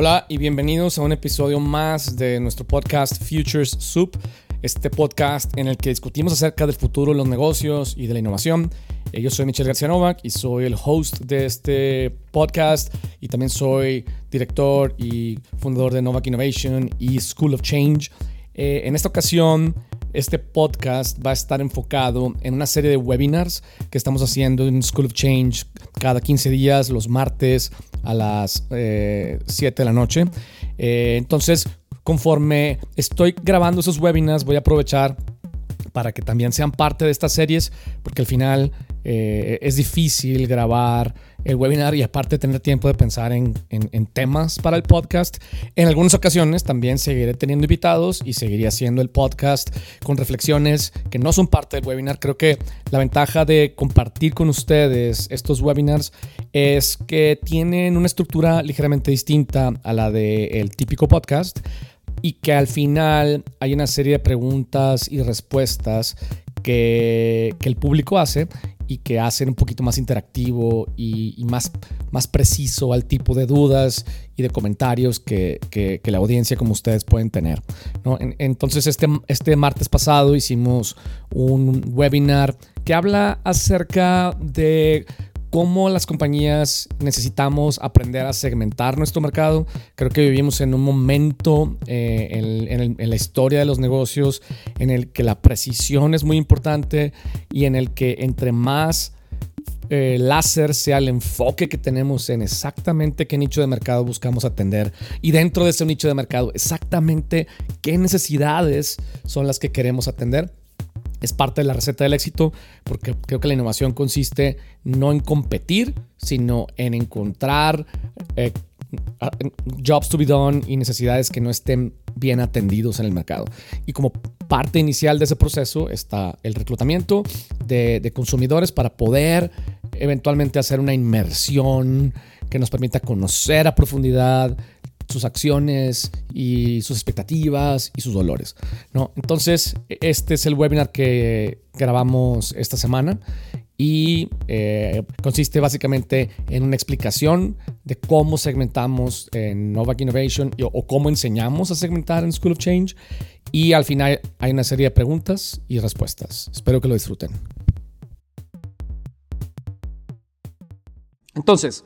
Hola y bienvenidos a un episodio más de nuestro podcast Futures Soup, este podcast en el que discutimos acerca del futuro de los negocios y de la innovación. Eh, yo soy Michelle García Novak y soy el host de este podcast y también soy director y fundador de Novak Innovation y School of Change. Eh, en esta ocasión, este podcast va a estar enfocado en una serie de webinars que estamos haciendo en School of Change cada 15 días, los martes a las 7 eh, de la noche. Eh, entonces, conforme estoy grabando esos webinars, voy a aprovechar para que también sean parte de estas series, porque al final eh, es difícil grabar el webinar y aparte tener tiempo de pensar en, temas para el podcast. En algunas ocasiones también seguiré teniendo invitados y seguiré haciendo el podcast con reflexiones que no son parte del webinar. Creo que la ventaja de compartir con ustedes estos webinars es que tienen una estructura ligeramente distinta a la del típico podcast y que al final hay una serie de preguntas y respuestas que, que el público hace y que hacen un poquito más interactivo y, más, más preciso al tipo de dudas y de comentarios que, que, la audiencia como ustedes pueden tener. entonces este, este martes pasado hicimos un webinar que habla acerca de cómo las compañías necesitamos aprender a segmentar nuestro mercado. Creo que vivimos en un momento eh, en, la historia de los negocios en el que la precisión es muy importante y en el que entre más eh, láser sea el enfoque que tenemos en exactamente qué nicho de mercado buscamos atender y dentro de ese nicho de mercado exactamente qué necesidades son las que queremos atender es parte de la receta del éxito porque creo que la innovación consiste no en competir, sino en encontrar eh, jobs to be done y necesidades que no estén bien atendidos en el mercado. Y como parte inicial de ese proceso está el reclutamiento de, de consumidores para poder eventualmente hacer una inmersión que nos permita conocer a profundidad sus acciones y sus expectativas y sus dolores. ¿no? Entonces, este es el webinar que grabamos esta semana y eh, consiste básicamente en una explicación de cómo segmentamos en Novak Innovation o cómo enseñamos a segmentar en School of Change. Y al final hay una serie de preguntas y respuestas. Espero que lo disfruten. Entonces,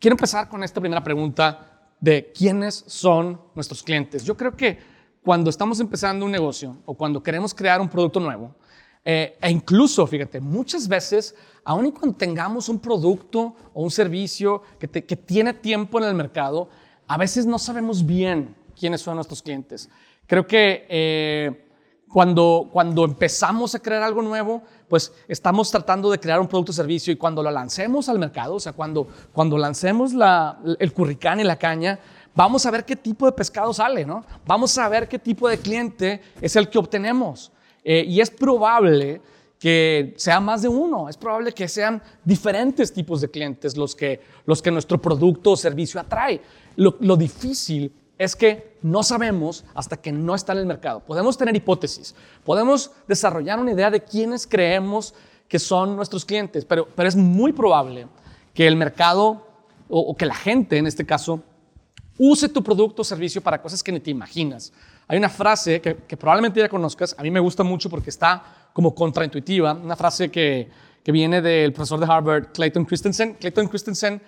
quiero empezar con esta primera pregunta de quiénes son nuestros clientes. Yo creo que cuando estamos empezando un negocio o cuando queremos crear un producto nuevo, eh, e incluso, fíjate, muchas veces, aun cuando tengamos un producto o un servicio que, que tiene tiempo en el mercado, a veces no sabemos bien quiénes son nuestros clientes. Creo que eh, cuando, cuando empezamos a crear algo nuevo, pues estamos tratando de crear un producto o servicio y cuando lo lancemos al mercado, o sea, cuando, cuando lancemos la, el curricán y la caña, vamos a ver qué tipo de pescado sale, ¿no? Vamos a ver qué tipo de cliente es el que obtenemos. Eh, y es probable que sea más de uno, es probable que sean diferentes tipos de clientes los que, los que nuestro producto o servicio atrae. Lo, lo difícil es que no sabemos hasta que no está en el mercado. Podemos tener hipótesis, podemos desarrollar una idea de quiénes creemos que son nuestros clientes, pero, es muy probable que el mercado o, que la gente, en este caso, use tu producto o servicio para cosas que ni te imaginas. Hay una frase que, probablemente ya conozcas, a mí me gusta mucho porque está como contraintuitiva, una frase que, que viene del profesor de Harvard, Clayton Christensen. Clayton Christensen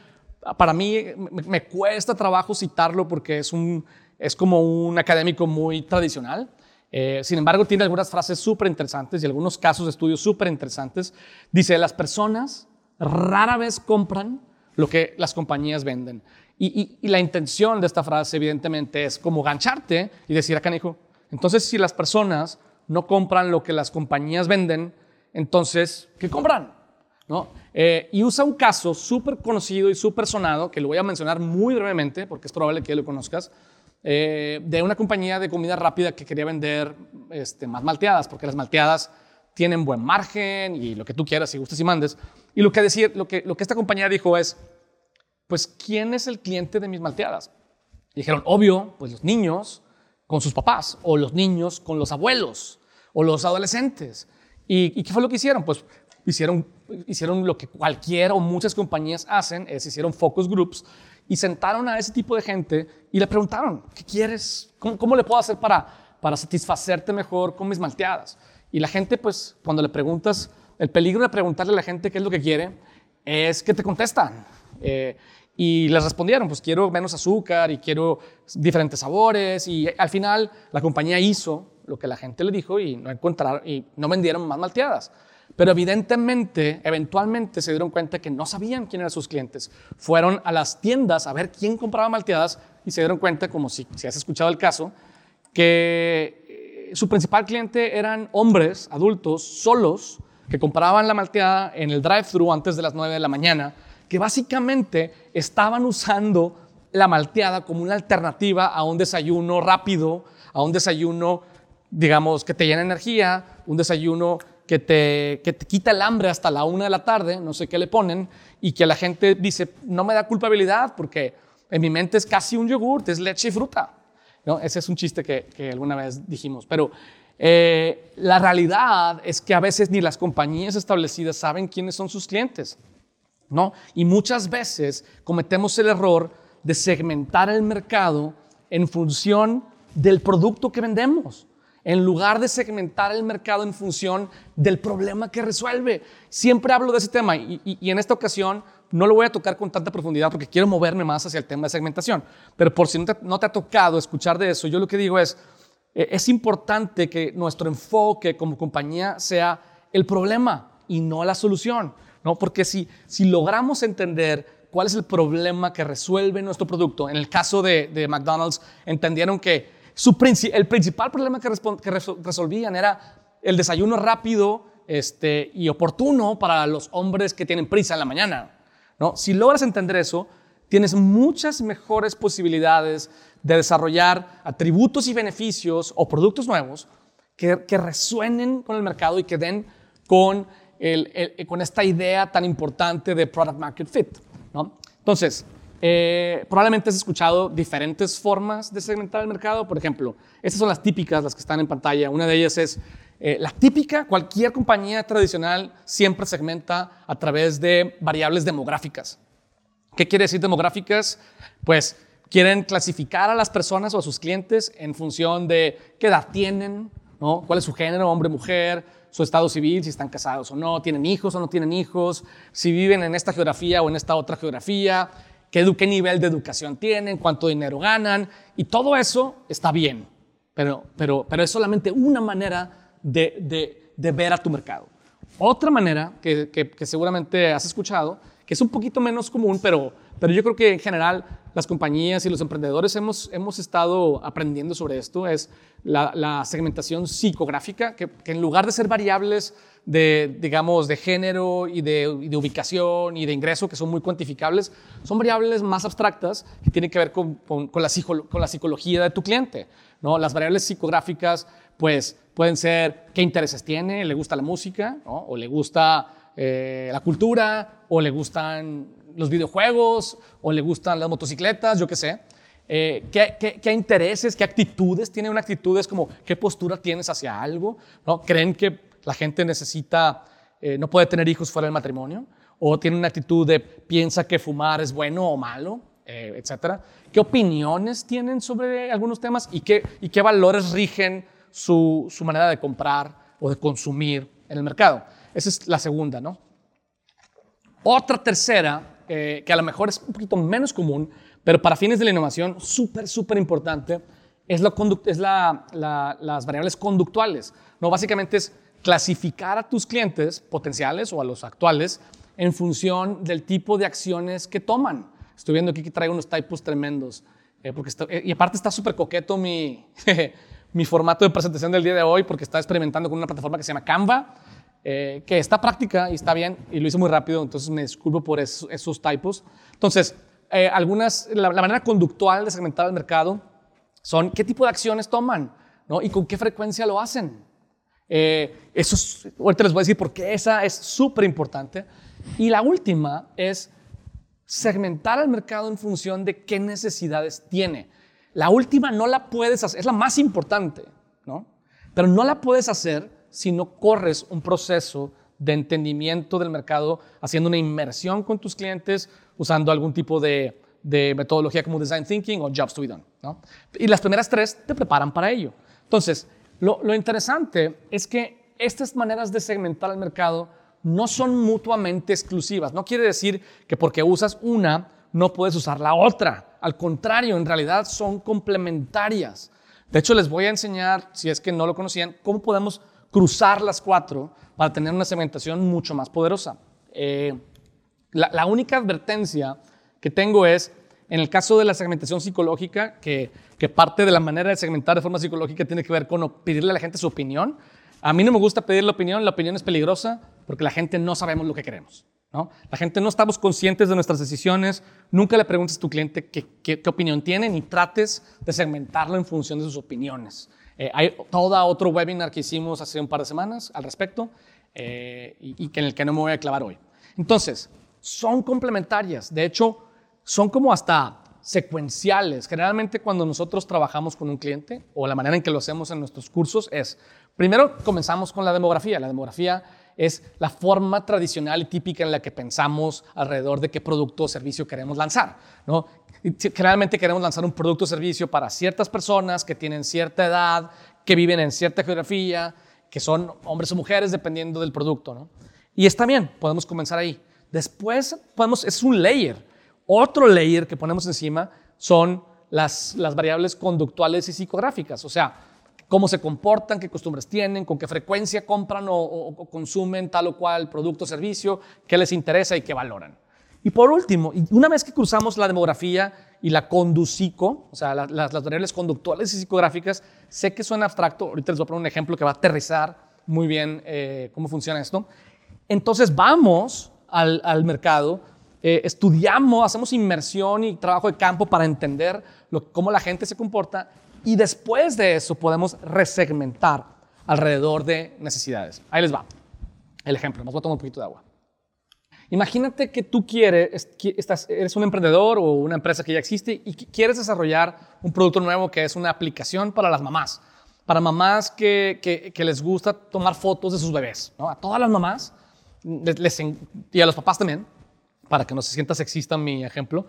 para mí me, cuesta trabajo citarlo porque es, un, es como un académico muy tradicional. Eh, sin embargo, tiene algunas frases súper interesantes y algunos casos de estudio súper interesantes. Dice, las personas rara vez compran lo que las compañías venden. Y, la intención de esta frase, evidentemente, es como gancharte y decir acá, hijo, entonces si las personas no compran lo que las compañías venden, entonces, ¿qué compran? ¿No? Eh, y usa un caso súper conocido y súper sonado, que lo voy a mencionar muy brevemente, porque es probable que lo conozcas, eh, de una compañía de comida rápida que quería vender este, más malteadas, porque las malteadas tienen buen margen y lo que tú quieras, si gustes y mandes. Y lo que, decir, lo que, lo que esta compañía dijo es, pues, ¿quién es el cliente de mis malteadas? Y dijeron, obvio, pues los niños con sus papás, o los niños con los abuelos, o los adolescentes. ¿Y, ¿Y qué fue lo que hicieron? Pues hicieron, hicieron lo que cualquiera o muchas compañías hacen, es hicieron focus groups y sentaron a ese tipo de gente y le preguntaron, ¿qué quieres? ¿Cómo, le puedo hacer para, para satisfacerte mejor con mis malteadas? Y la gente, pues, cuando le preguntas, el peligro de preguntarle a la gente qué es lo que quiere es que te contestan. Eh, y les respondieron, pues quiero menos azúcar y quiero diferentes sabores. Y al final la compañía hizo lo que la gente le dijo y no encontraron y no vendieron más malteadas. Pero evidentemente, eventualmente se dieron cuenta que no sabían quién eran sus clientes. Fueron a las tiendas a ver quién compraba malteadas y se dieron cuenta, como si, si has escuchado el caso, que eh, su principal cliente eran hombres adultos solos que compraban la malteada en el drive-thru antes de las 9 de la mañana, que básicamente estaban usando la malteada como una alternativa a un desayuno rápido, a un desayuno, digamos, que te llena energía, un desayuno que te, que te quita el hambre hasta la una de la tarde, no sé qué le ponen, y que la gente dice, no me da culpabilidad porque en mi mente es casi un yogurt, es leche y fruta. ¿No? Ese es un chiste que, que alguna vez dijimos, pero eh, la realidad es que a veces ni las compañías establecidas saben quiénes son sus clientes. ¿no? Y muchas veces cometemos el error de segmentar el mercado en función del producto que vendemos en lugar de segmentar el mercado en función del problema que resuelve. Siempre hablo de ese tema y, en esta ocasión no lo voy a tocar con tanta profundidad porque quiero moverme más hacia el tema de segmentación. Pero por si no te, ha tocado escuchar de eso, yo lo que digo es, eh, es importante que nuestro enfoque como compañía sea el problema y no la solución. ¿no? Porque si, si logramos entender cuál es el problema que resuelve nuestro producto, en el caso de, de McDonald's, entendieron que el principal problema que, resolvían era el desayuno rápido este, y oportuno para los hombres que tienen prisa en la mañana. ¿no? Si logras entender eso, tienes muchas mejores posibilidades de desarrollar atributos y beneficios o productos nuevos que, resuenen con el mercado y que den con, esta idea tan importante de product market fit. Entonces, eh, probablemente has escuchado diferentes formas de segmentar el mercado. Por ejemplo, estas son las típicas, las que están en pantalla. Una de ellas es eh, la típica, cualquier compañía tradicional siempre segmenta a través de variables demográficas. ¿Qué quiere decir demográficas? Pues quieren clasificar a las personas o a sus clientes en función de qué edad tienen, ¿no? cuál es su género, hombre, mujer, su estado civil, si están casados o no, tienen hijos o no tienen hijos, si viven en esta geografía o en esta otra geografía, qué, nivel de educación tienen, cuánto dinero ganan, y todo eso está bien, pero, pero, pero es solamente una manera de, de, ver a tu mercado. Otra manera que, que, seguramente has escuchado, que es un poquito menos común, pero, pero yo creo que en general las compañías y los emprendedores hemos, hemos estado aprendiendo sobre esto, es la, la segmentación psicográfica, que, que, en lugar de ser variables de, digamos, de género y de, ubicación y de ingreso, que son muy cuantificables, son variables más abstractas que tienen que ver con, con, la, con la, psicología de tu cliente. ¿no? Las variables psicográficas, pues, pueden ser qué intereses tiene, le gusta la música, o le gusta eh, la cultura, o le gustan los videojuegos, o le gustan las motocicletas, yo qué sé. Eh, ¿qué, qué, intereses, qué actitudes tiene una actitud? Es como, ¿qué postura tienes hacia algo? ¿no? ¿Creen que la gente necesita, eh, no puede tener hijos fuera del matrimonio, o tiene una actitud de piensa que fumar es bueno o malo, eh, etcétera. ¿Qué opiniones tienen sobre algunos temas y qué, y qué valores rigen su, su manera de comprar o de consumir en el mercado? Esa es la segunda, ¿no? Otra tercera, eh, que a lo mejor es un poquito menos común, pero para fines de la innovación, súper, súper importante, es, la, es la, las variables conductuales. No, básicamente es clasificar a tus clientes potenciales o a los actuales en función del tipo de acciones que toman. Estoy viendo aquí que traigo unos typos tremendos. Eh, porque eh, y aparte está súper coqueto mi, formato de presentación del día de hoy porque está experimentando con una plataforma que se llama Canva, eh, que está práctica y está bien y lo hice muy rápido, entonces me disculpo por esos, esos typos. Entonces, algunas, la, la, manera conductual de segmentar el mercado son qué tipo de acciones toman ¿no? y con qué frecuencia lo hacen. Eh, eso ahorita les voy a decir por qué esa es súper importante. Y la última es segmentar el mercado en función de qué necesidades tiene. La última no la puedes hacer, es la más importante, ¿no? Pero no la puedes hacer si no corres un proceso de entendimiento del mercado, haciendo una inmersión con tus clientes, usando algún tipo de, de metodología como Design Thinking o Jobs to be Done. ¿no? Y las primeras tres te preparan para ello. Entonces, lo, interesante es que estas maneras de segmentar el mercado no son mutuamente exclusivas. No quiere decir que porque usas una, no puedes usar la otra. Al contrario, en realidad son complementarias. De hecho, les voy a enseñar, si es que no lo conocían, cómo podemos cruzar las cuatro para tener una segmentación mucho más poderosa. Eh, la, única advertencia que tengo es, en el caso de la segmentación psicológica, que, que, parte de la manera de segmentar de forma psicológica tiene que ver con pedirle a la gente su opinión. A mí no me gusta pedir la opinión, la opinión es peligrosa porque la gente no sabemos lo que queremos. ¿no? La gente no estamos conscientes de nuestras decisiones. Nunca le preguntes a tu cliente qué, qué, opinión tiene ni trates de segmentarlo en función de sus opiniones. Eh, hay todo otro webinar que hicimos hace un par de semanas al respecto eh, y, y, en el que no me voy a clavar hoy. Entonces, son complementarias. De hecho, son como hasta secuenciales. Generalmente cuando nosotros trabajamos con un cliente o la manera en que lo hacemos en nuestros cursos es, primero comenzamos con la demografía. La demografía es la forma tradicional y típica en la que pensamos alrededor de qué producto o servicio queremos lanzar. ¿no? Generalmente queremos lanzar un producto o servicio para ciertas personas que tienen cierta edad, que viven en cierta geografía, que son hombres o mujeres dependiendo del producto. ¿no? Y está bien, podemos comenzar ahí. Después podemos, es un layer. Otro layer que ponemos encima son las, las variables conductuales y psicográficas. O sea, cómo se comportan, qué costumbres tienen, con qué frecuencia compran o, consumen tal o cual producto o servicio, qué les interesa y qué valoran. Y por último, una vez que cruzamos la demografía y la conducico, o sea, las, variables conductuales y psicográficas, sé que suena abstracto, ahorita les voy a poner un ejemplo que va a aterrizar muy bien eh, cómo funciona esto. Entonces vamos al, mercado, eh, estudiamos, hacemos inmersión y trabajo de campo para entender cómo la gente se comporta y después de eso podemos resegmentar alrededor de necesidades. Ahí les va. El ejemplo, vamos a tomar un poquito de agua. Imagínate que tú quieres, estás, eres un emprendedor o una empresa que ya existe y quieres desarrollar un producto nuevo que es una aplicación para las mamás. Para mamás que, que, les gusta tomar fotos de sus bebés. ¿no? A todas las mamás y a los papás también, para que no se sienta sexista mi ejemplo,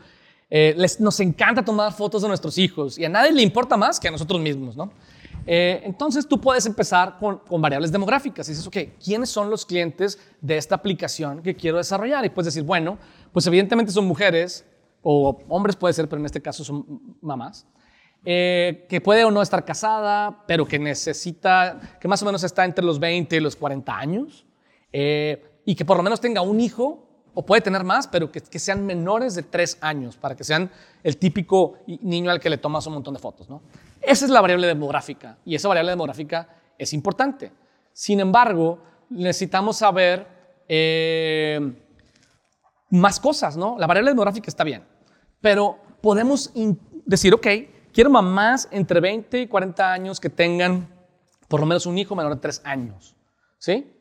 eh, les, nos encanta tomar fotos de nuestros hijos y a nadie le importa más que a nosotros mismos, ¿no? Eh, entonces tú puedes empezar con, variables demográficas y dices, ok, ¿quiénes son los clientes de esta aplicación que quiero desarrollar? Y puedes decir, bueno, pues evidentemente son mujeres o hombres puede ser, pero en este caso son mamás. Eh, que puede o no estar casada, pero que necesita, que más o menos está entre los 20 y los 40 años, y que por lo menos tenga un hijo o puede tener más, pero que, sean menores de tres años, para que sean el típico niño al que le tomas un montón de fotos. ¿no? Esa es la variable demográfica y esa variable demográfica es importante. Sin embargo, necesitamos saber eh, más cosas. ¿no? La variable demográfica está bien, pero podemos decir, ok, quiero mamás entre 20 y 40 años que tengan por lo menos un hijo menor de tres años. ¿Sí?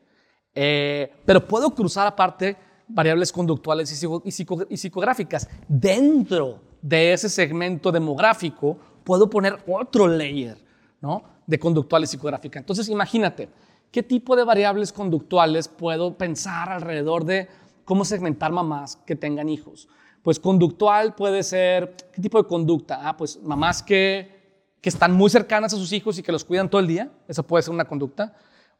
Eh, pero puedo cruzar aparte variables conductuales y, psicográficas. Dentro de ese segmento demográfico puedo poner otro layer ¿no? de conductual y psicográfica. Entonces imagínate, ¿qué tipo de variables conductuales puedo pensar alrededor de cómo segmentar mamás que tengan hijos? Pues conductual puede ser, ¿qué tipo de conducta? Ah, pues mamás que, que están muy cercanas a sus hijos y que los cuidan todo el día, eso puede ser una conducta.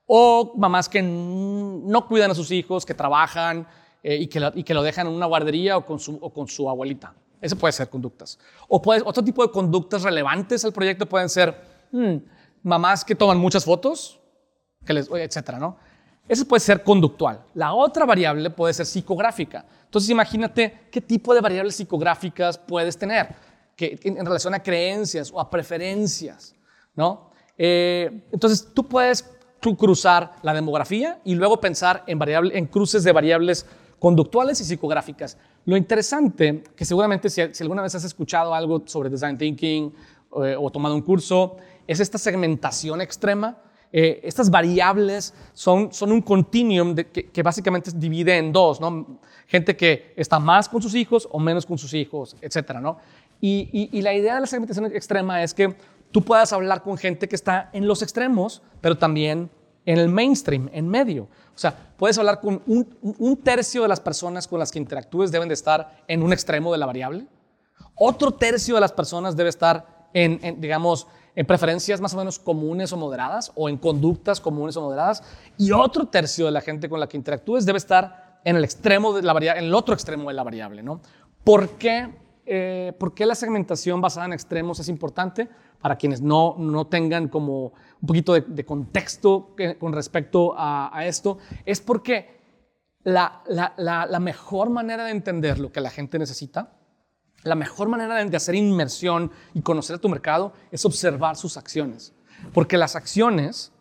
O mamás que no cuidan a sus hijos, que trabajan, eh, y, que lo, y, que lo, dejan en una guardería o con su, o con su abuelita. Eso puede ser conductas. O puede, otro tipo de conductas relevantes al proyecto pueden ser hmm, mamás que toman muchas fotos, que les, etcétera, ¿no? Eso puede ser conductual. La otra variable puede ser psicográfica. Entonces imagínate qué tipo de variables psicográficas puedes tener que, en, relación a creencias o a preferencias, ¿no? Eh, entonces tú puedes cruzar la demografía y luego pensar en, variable, en cruces de variables conductuales y psicográficas. Lo interesante, que seguramente si, alguna vez has escuchado algo sobre design thinking eh, o tomado un curso, es esta segmentación extrema. Eh, estas variables son, un continuum que, básicamente se divide en dos. Gente que está más con sus hijos o menos con sus hijos, etcétera, ¿no? Y, y la idea de la segmentación extrema es que tú puedas hablar con gente que está en los extremos, pero también en el mainstream, en medio. O sea, puedes hablar con un, tercio de las personas con las que interactúes deben de estar en un extremo de la variable. Otro tercio de las personas debe estar en, digamos, en preferencias más o menos comunes o moderadas o en conductas comunes o moderadas. Y otro tercio de la gente con la que interactúes debe estar en el extremo de la variable, en el otro extremo de la variable, ¿no? ¿Por qué, eh, ¿Por qué la segmentación basada en extremos es importante? Para quienes no, no tengan como un poquito de, contexto con respecto a, a, esto, es porque la, la, la, la mejor manera de entender lo que la gente necesita la mejor manera de hacer inmersión y conocer a tu mercado es observar sus acciones. Porque las acciones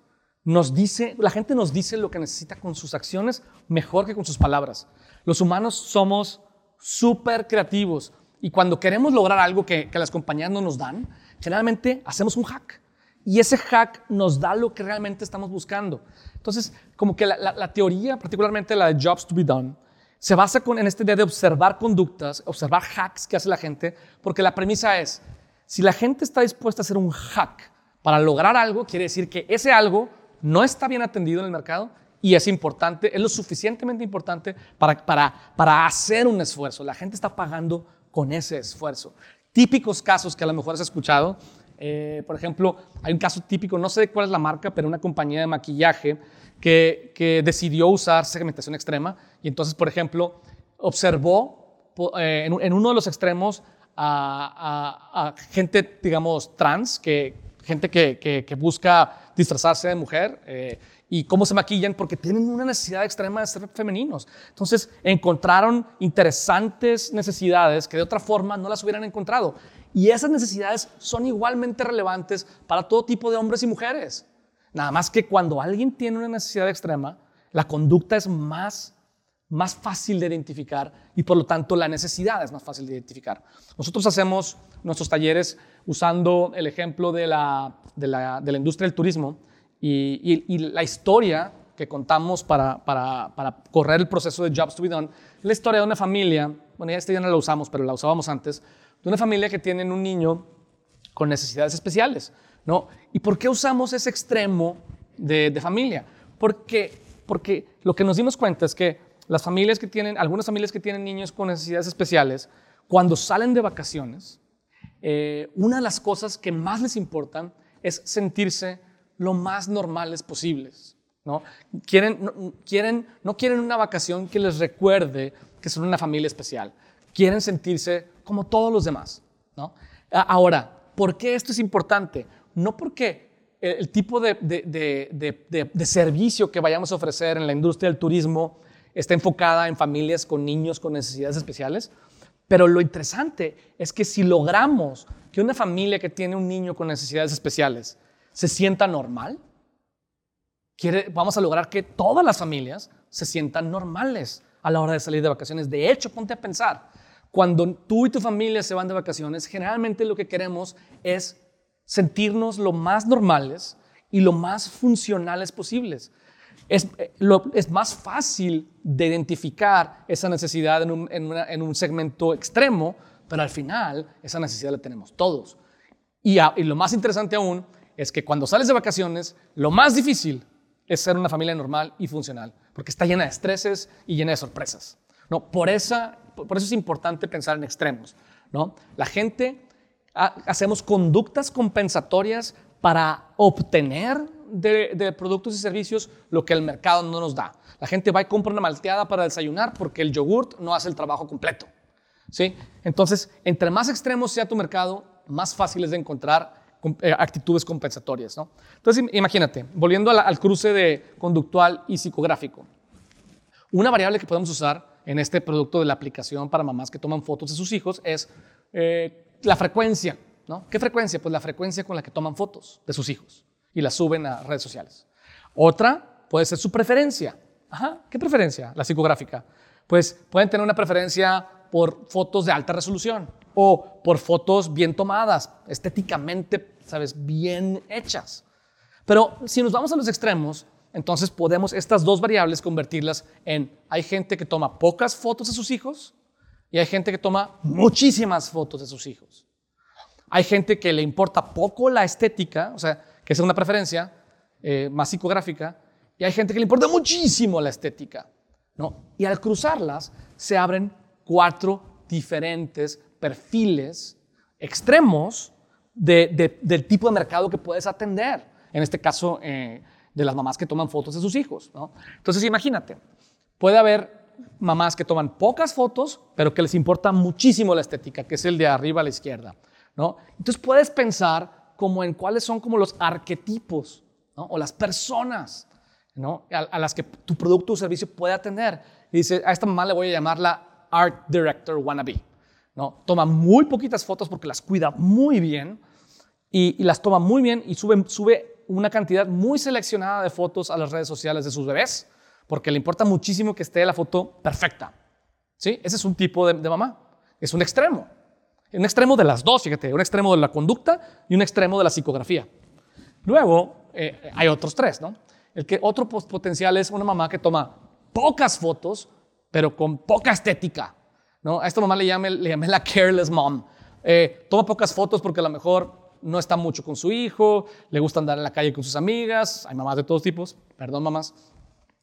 nos dice, la gente nos dice lo que necesita con sus acciones mejor que con sus palabras. Los humanos somos súper creativos y cuando queremos lograr algo que, las compañías no nos dan, generalmente hacemos un hack. Y ese hack nos da lo que realmente estamos buscando. Entonces, como que la, la teoría, particularmente la de Jobs to be Done, se basa en esta idea de observar conductas, observar hacks que hace la gente, porque la premisa es, si la gente está dispuesta a hacer un hack para lograr algo, quiere decir que ese algo no está bien atendido en el mercado y es importante, es lo suficientemente importante para, para, para hacer un esfuerzo. La gente está pagando con ese esfuerzo. Típicos casos que a lo mejor has escuchado, eh, por ejemplo, hay un caso típico, no sé cuál es la marca, pero una compañía de maquillaje que, decidió usar segmentación extrema y entonces, por ejemplo, observó eh, en, uno de los extremos a, gente, digamos, trans, que, gente que, busca disfrazarse de mujer eh, y cómo se maquillan porque tienen una necesidad extrema de ser femeninos. Entonces encontraron interesantes necesidades que de otra forma no las hubieran encontrado. Y esas necesidades son igualmente relevantes para todo tipo de hombres y mujeres. Nada más que cuando alguien tiene una necesidad extrema, la conducta es más, más fácil de identificar y por lo tanto la necesidad es más fácil de identificar. Nosotros hacemos nuestros talleres usando el ejemplo de la, de la, de la industria del turismo y, y, la historia que contamos para, para, para, correr el proceso de Jobs to be Done, la historia de una familia, bueno, ya este ya no la usamos, pero la usábamos antes, de una familia que tiene un niño con necesidades especiales. ¿no? ¿Y por qué usamos ese extremo de, familia? Porque, porque lo que nos dimos cuenta es que las familias que tienen, algunas familias que tienen niños con necesidades especiales, cuando salen de vacaciones, eh, una de las cosas que más les importan es sentirse lo más normales posibles. ¿no? Quieren, no, quieren, no quieren una vacación que les recuerde que son una familia especial. Quieren sentirse como todos los demás. ¿no? Ahora, ¿por qué esto es importante? no porque el, tipo de, servicio que vayamos a ofrecer en la industria del turismo está enfocada en familias con niños con necesidades especiales, pero lo interesante es que si logramos que una familia que tiene un niño con necesidades especiales se sienta normal, vamos a lograr que todas las familias se sientan normales a la hora de salir de vacaciones. De hecho, ponte a pensar, cuando tú y tu familia se van de vacaciones, generalmente lo que queremos es sentirnos lo más normales y lo más funcionales posibles. Es, eh, más fácil de identificar esa necesidad en un, en, un, segmento extremo, pero al final esa necesidad la tenemos todos. Y, lo más interesante aún es que cuando sales de vacaciones, lo más difícil es ser una familia normal y funcional, porque está llena de estreses y llena de sorpresas. ¿no? Por, esa, por eso es importante pensar en extremos. ¿no? La gente hacemos conductas compensatorias para obtener de, productos y servicios lo que el mercado no nos da. La gente va y compra una malteada para desayunar porque el yogurt no hace el trabajo completo. ¿sí? Entonces, entre más extremos sea tu mercado, más fácil es de encontrar actitudes compensatorias. ¿no? Entonces, imagínate, volviendo al cruce de conductual y psicográfico. Una variable que podemos usar en este producto de la aplicación para mamás que toman fotos de sus hijos es eh, la frecuencia, ¿no? ¿Qué frecuencia? Pues la frecuencia con la que toman fotos de sus hijos y las suben a redes sociales. Otra puede ser su preferencia. Ajá, ¿qué preferencia? La psicográfica. Pues pueden tener una preferencia por fotos de alta resolución o por fotos bien tomadas, estéticamente, sabes, bien hechas. Pero si nos vamos a los extremos, entonces podemos estas dos variables convertirlas en hay gente que toma pocas fotos de sus hijos y hay gente que toma muchísimas fotos de sus hijos. Hay gente que le importa poco la estética, o sea, que es una preferencia eh, más psicográfica, y hay gente que le importa muchísimo la estética. ¿no? Y al cruzarlas se abren cuatro diferentes perfiles extremos del tipo de mercado que puedes atender. En este caso, eh, de las mamás que toman fotos de sus hijos. Entonces, imagínate, puede haber mamás que toman pocas fotos, pero que les importa muchísimo la estética, que es el de arriba a la izquierda. ¿no? Entonces, puedes pensar como en cuáles son como los arquetipos o las personas ¿no? a, las que tu producto o servicio puede atender. Y dice, a esta mamá le voy a llamar la Art Director Wannabe. ¿no? Toma muy poquitas fotos porque las cuida muy bien y, las toma muy bien y sube, sube una cantidad muy seleccionada de fotos a las redes sociales de sus bebés porque le importa muchísimo que esté la foto perfecta. ¿Sí? Ese es un tipo de, mamá. Es un extremo. Un extremo de las dos, fíjate, un extremo de la conducta y un extremo de la psicografía. Luego eh, hay otros tres, ¿no? El que otro potencial es una mamá que toma pocas fotos, pero con poca estética. ¿no? A esta mamá le llamé, le llamé la careless mom. Eh, toma pocas fotos porque a lo mejor no está mucho con su hijo, le gusta andar en la calle con sus amigas, hay mamás de todos tipos, perdón mamás,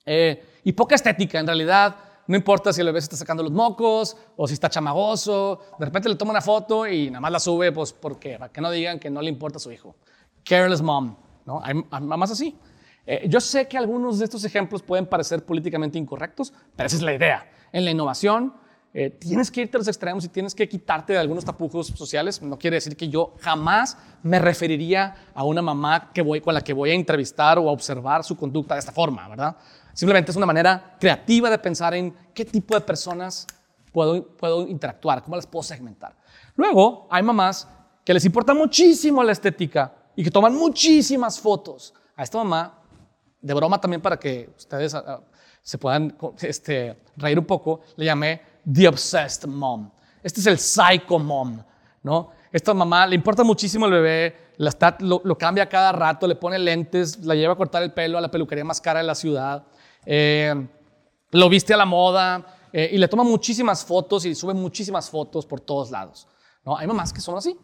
eh, y poca estética en realidad. No importa si el bebé se está sacando los mocos o si está chamagoso, de repente le toma una foto y nada más la sube, pues porque, para que no digan que no le importa a su hijo. Careless mom, ¿no? Hay, mamás así. Eh, yo sé que algunos de estos ejemplos pueden parecer políticamente incorrectos, pero esa es la idea. En la innovación, eh, tienes que irte a los extremos y tienes que quitarte de algunos tapujos sociales. No quiere decir que yo jamás me referiría a una mamá que voy, con la que voy a entrevistar o a observar su conducta de esta forma, ¿verdad? Simplemente es una manera creativa de pensar en qué tipo de personas puedo, puedo interactuar, cómo las puedo segmentar. Luego, hay mamás que les importa muchísimo la estética y que toman muchísimas fotos. A esta mamá, de broma también para que ustedes ah, se puedan este, reír un poco, le llamé the obsessed mom. Este es el psycho mom, ¿no? Esta mamá le importa muchísimo el bebé, lo, cambia cada rato, le pone lentes, la lleva a cortar el pelo a la peluquería más cara de la ciudad, eh, lo viste a la moda eh, y le toma muchísimas fotos y sube muchísimas fotos por todos lados. ¿no? Hay mamás que son así.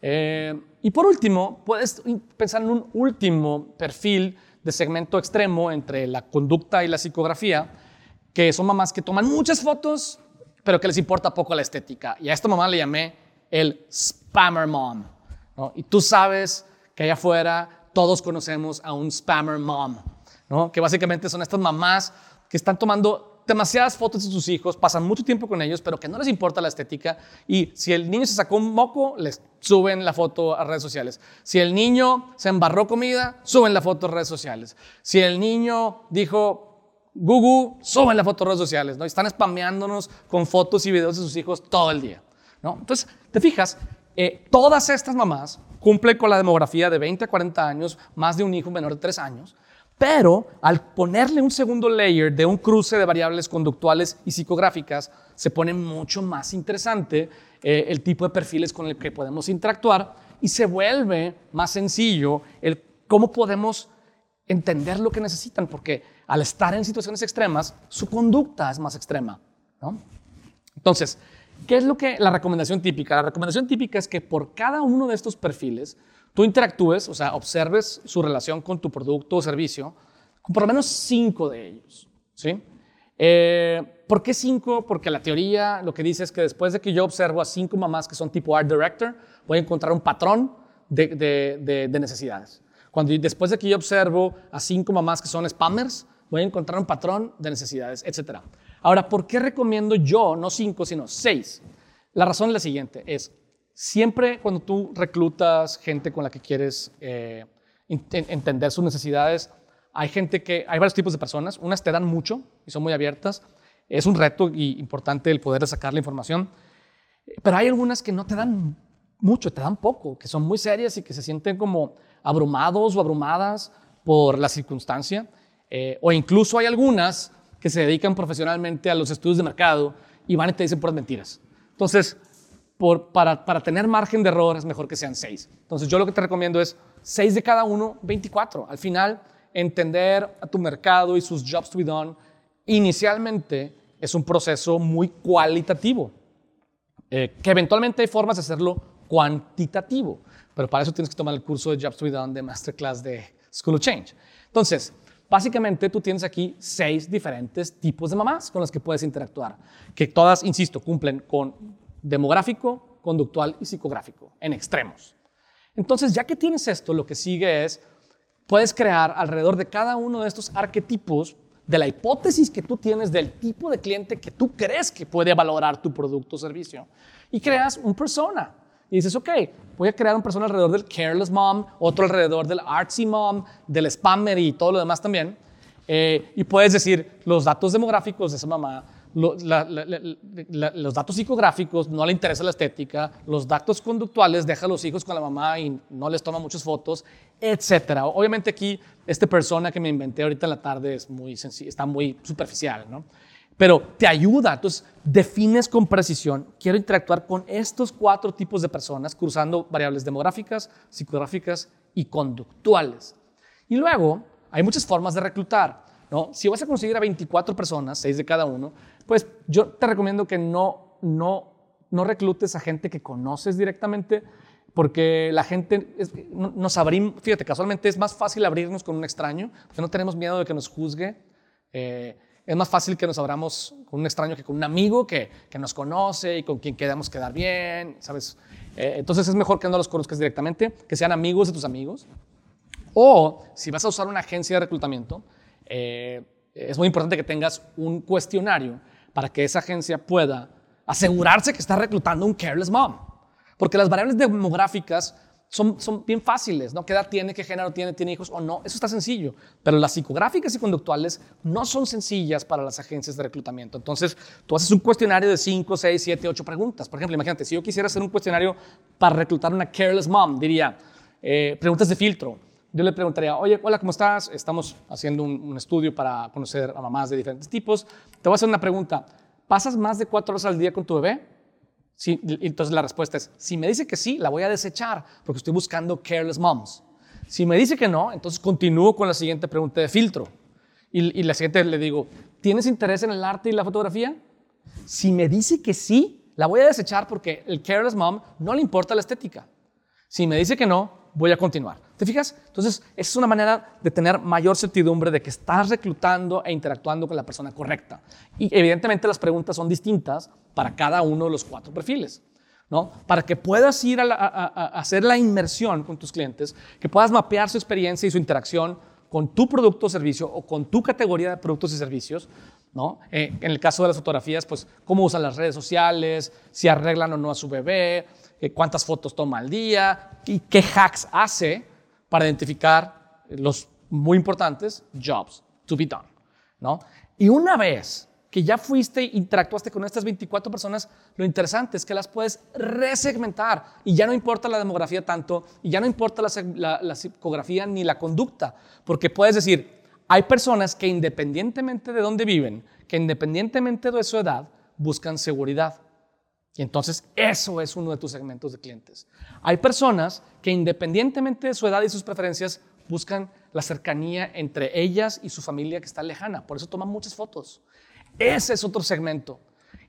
Eh, y por último, puedes pensar en un último perfil de segmento extremo entre la conducta y la psicografía, que son mamás que toman muchas fotos, pero que les importa poco la estética. Y a esta mamá le llamé el spammer mom. Y tú sabes que allá afuera todos conocemos a un spammer mom, que básicamente son estas mamás que están tomando demasiadas fotos de sus hijos, pasan mucho tiempo con ellos, pero que no les importa la estética. Y si el niño se sacó un moco, les suben la foto a redes sociales. Si el niño se embarró comida, suben la foto a redes sociales. Si el niño dijo, Google suben la foto a redes sociales, ¿no? están spameándonos con fotos y videos de sus hijos todo el día, ¿no? Entonces, te fijas, eh, todas estas mamás cumplen con la demografía de 20 a 40 años, más de un hijo menor de 3 años, pero al ponerle un segundo layer de un cruce de variables conductuales y psicográficas, se pone mucho más interesante eh, el tipo de perfiles con el que podemos interactuar y se vuelve más sencillo el cómo podemos entender lo que necesitan, porque al estar en situaciones extremas, su conducta es más extrema. Entonces, ¿qué es lo que la recomendación típica? La recomendación típica es que por cada uno de estos perfiles, tú interactúes, o sea, observes su relación con tu producto o servicio, con por lo menos cinco de ellos. ¿sí? Eh, ¿Por qué cinco? Porque la teoría lo que dice es que después de que yo observo a cinco mamás que son tipo art director, voy a encontrar un patrón de necesidades. Cuando después de que yo observo a cinco mamás que son spammers, voy a encontrar un patrón de necesidades, etc. Ahora, ¿por qué recomiendo yo no cinco, sino seis? La razón es la siguiente, es siempre cuando tú reclutas gente con la que quieres eh, entender sus necesidades, hay gente que, hay varios tipos de personas, unas te dan mucho y son muy abiertas, es un reto y importante el poder sacar la información, pero hay algunas que no te dan mucho, te dan poco, que son muy serias y que se sienten como abrumados o abrumadas por la circunstancia, eh, o incluso hay algunas que se dedican profesionalmente a los estudios de mercado y van y te dicen puras mentiras. Entonces, por, para, para, tener margen de error es mejor que sean seis. Entonces, yo lo que te recomiendo es seis de cada uno, 24. Al final, entender a tu mercado y sus jobs to be done, inicialmente es un proceso muy cualitativo, eh, que eventualmente hay formas de hacerlo cuantitativo. Pero para eso tienes que tomar el curso de Jobs to be Done de Masterclass de School of Change. Entonces, básicamente tú tienes aquí seis diferentes tipos de mamás con las que puedes interactuar, que todas, insisto, cumplen con demográfico, conductual y psicográfico, en extremos. Entonces, ya que tienes esto, lo que sigue es, puedes crear alrededor de cada uno de estos arquetipos de la hipótesis que tú tienes del tipo de cliente que tú crees que puede valorar tu producto o servicio. Y creas un persona. Y dices, ok, voy a crear un persona alrededor del careless mom, otro alrededor del artsy mom, del spammer y todo lo demás también. Eh, y puedes decir los datos demográficos de esa mamá, los datos psicográficos, no le interesa la estética, los datos conductuales, deja a los hijos con la mamá y no les toma muchas fotos, etcétera. Obviamente aquí, esta persona que me inventé ahorita en la tarde es muy está muy superficial, ¿no? Pero te ayuda, entonces defines con precisión, quiero interactuar con estos cuatro tipos de personas, cruzando variables demográficas, psicográficas y conductuales. Y luego, hay muchas formas de reclutar. ¿no? Si vas a conseguir a 24 personas, 6 de cada uno, pues yo te recomiendo que no, no, no reclutes a gente que conoces directamente, porque la gente nos abrimos, fíjate, casualmente es más fácil abrirnos con un extraño, porque no tenemos miedo de que nos juzgue. Eh, es más fácil que nos abramos con un extraño que con un amigo que, que nos conoce y con quien queremos quedar bien, ¿sabes? Eh, entonces es mejor que no los conozcas directamente, que sean amigos de tus amigos. O si vas a usar una agencia de reclutamiento, eh, es muy importante que tengas un cuestionario para que esa agencia pueda asegurarse que está reclutando un careless mom. Porque las variables demográficas son, son bien fáciles, ¿no? ¿Qué edad tiene, qué género tiene, tiene hijos o no? Eso está sencillo. Pero las psicográficas y conductuales no son sencillas para las agencias de reclutamiento. Entonces, tú haces un cuestionario de 5, 6, 7, 8 preguntas. Por ejemplo, imagínate, si yo quisiera hacer un cuestionario para reclutar una careless mom, diría, eh, preguntas de filtro yo le preguntaría, oye, hola, ¿cómo estás? Estamos haciendo un, estudio para conocer a mamás de diferentes tipos. Te voy a hacer una pregunta. ¿Pasas más de cuatro horas al día con tu bebé? Entonces la respuesta es, si me dice que sí, la voy a desechar porque estoy buscando careless moms. Si me dice que no, entonces continúo con la siguiente pregunta de filtro. Y, y la siguiente le digo, ¿tienes interés en el arte y la fotografía? Si me dice que sí, la voy a desechar porque el careless mom no le importa la estética. Si me dice que no, voy a continuar. ¿Te fijas? Entonces, es una manera de tener mayor certidumbre de que estás reclutando e interactuando con la persona correcta. Y evidentemente las preguntas son distintas para cada uno de los cuatro perfiles. ¿no? Para que puedas ir a, hacer la inmersión con tus clientes, que puedas mapear su experiencia y su interacción con tu producto o servicio o con tu categoría de productos y servicios. ¿no? Eh, en el caso de las fotografías, pues cómo usan las redes sociales, si arreglan o no a su bebé, cuántas fotos toma al día y qué hacks hace para identificar los muy importantes jobs to be done. ¿no? Y una vez que ya fuiste e interactuaste con estas 24 personas, lo interesante es que las puedes resegmentar y ya no importa la demografía tanto y ya no importa la, la psicografía ni la conducta, porque puedes decir, hay personas que independientemente de dónde viven, que independientemente de su edad, buscan seguridad. Y entonces eso es uno de tus segmentos de clientes. Hay personas que independientemente de su edad y sus preferencias buscan la cercanía entre ellas y su familia que está lejana. Por eso toman muchas fotos. Ese es otro segmento.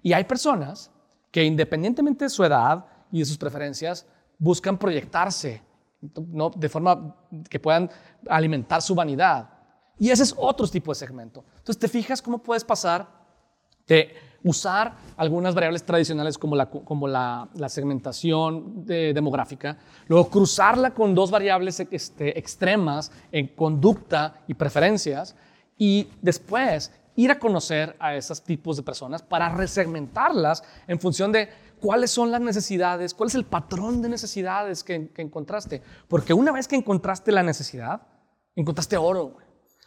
Y hay personas que independientemente de su edad y de sus preferencias buscan proyectarse ¿no? de forma que puedan alimentar su vanidad. Y ese es otro tipo de segmento. Entonces te fijas cómo puedes pasar de usar algunas variables tradicionales como la, como la, segmentación demográfica, luego cruzarla con dos variables este, extremas en conducta y preferencias, y después ir a conocer a esos tipos de personas para resegmentarlas en función de cuáles son las necesidades, cuál es el patrón de necesidades que, encontraste. Porque una vez que encontraste la necesidad, encontraste oro.